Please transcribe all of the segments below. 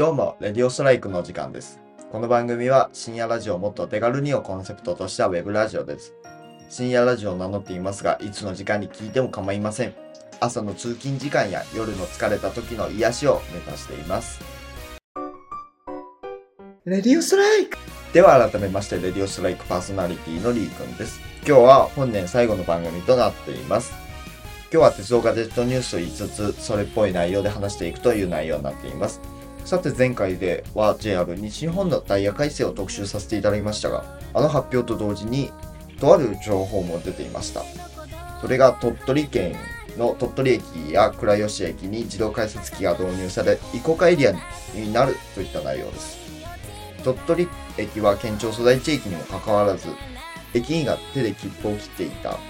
どうも、レディオストライクの時間です。この番組は深夜ラジオをもっと手軽にをコンセプトとしたウェブラジオです。深夜ラジオを名乗っていますが、いつの時間に聞いても構いません。朝の通勤時間や夜の疲れた時の癒しを目指しています。レディオストライクでは改めまして、レディオストライクパーソナリティのリーくんです。今日は本年最後の番組となっています。今日は鉄道ガジェットニュースと言いつつ、それっぽい内容で話していくという内容になっています。さて前回では JR 西日本のダイヤ改正を特集させていただきましたが、あの発表と同時に、とある情報も出ていました。それが鳥取県の鳥取駅や倉吉駅に自動改札機が導入され、移行化エリアになるといった内容です。鳥取駅は県庁所在地駅にもかかわらず、駅員が手で切符を切っていた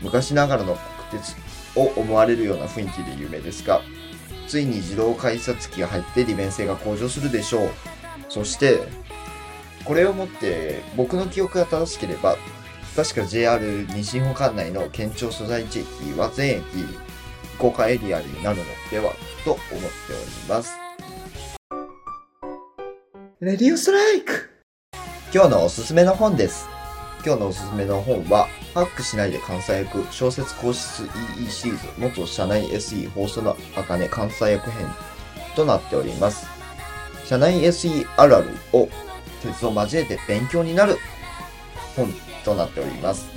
昔ながらの国鉄を思われるような雰囲気で有名ですが、ついに自動改札機が入って利便性が向上するでしょう。そして、これをもって僕の記憶が正しければ、確か JR 西日本管内の県庁所在地駅は全駅移行化エリアになるのではと思っております。レディオストライク今日のおすすめの本です。今日のおすすめの本は、ハックしないで関西役小説講室 EE シリーズ元社内 SE 放送の茜関西役編となっております。社内 SE あるあるを鉄を交えて勉強になる本となっております。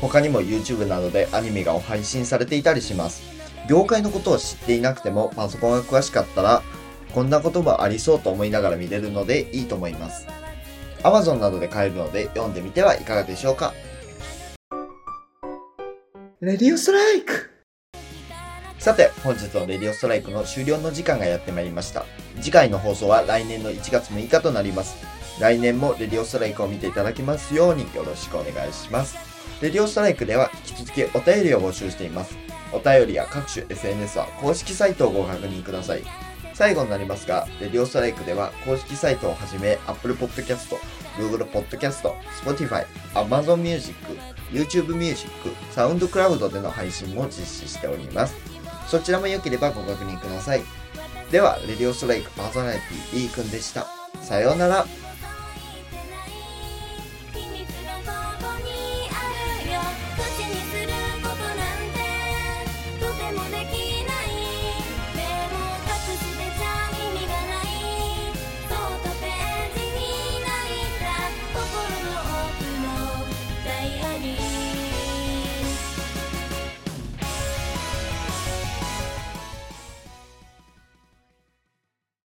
他にも YouTube などでアニメが配信されていたりします。業界のことを知っていなくてもパソコンが詳しかったらこんなこともありそうと思いながら見れるのでいいと思います。Amazon などで買えるので読んでみてはいかがでしょうか。レディオストライクさて、本日のレディオストライクの終了の時間がやってまいりました。次回の放送は来年の1月6日となります。来年もレディオストライクを見ていただきますようによろしくお願いします。レディオストライクでは引き続きお便りを募集しています。お便りや各種 SNS は公式サイトをご確認ください。最後になりますが、レディオストライクでは公式サイトをはじめ Apple Podcast、Google Podcast、Spotify、Amazon Music、YouTube Music、SoundCloud での配信も実施しております。そちらも良ければご確認ください。では、レディオストライクパーソナリティ D くんでした。さようなら。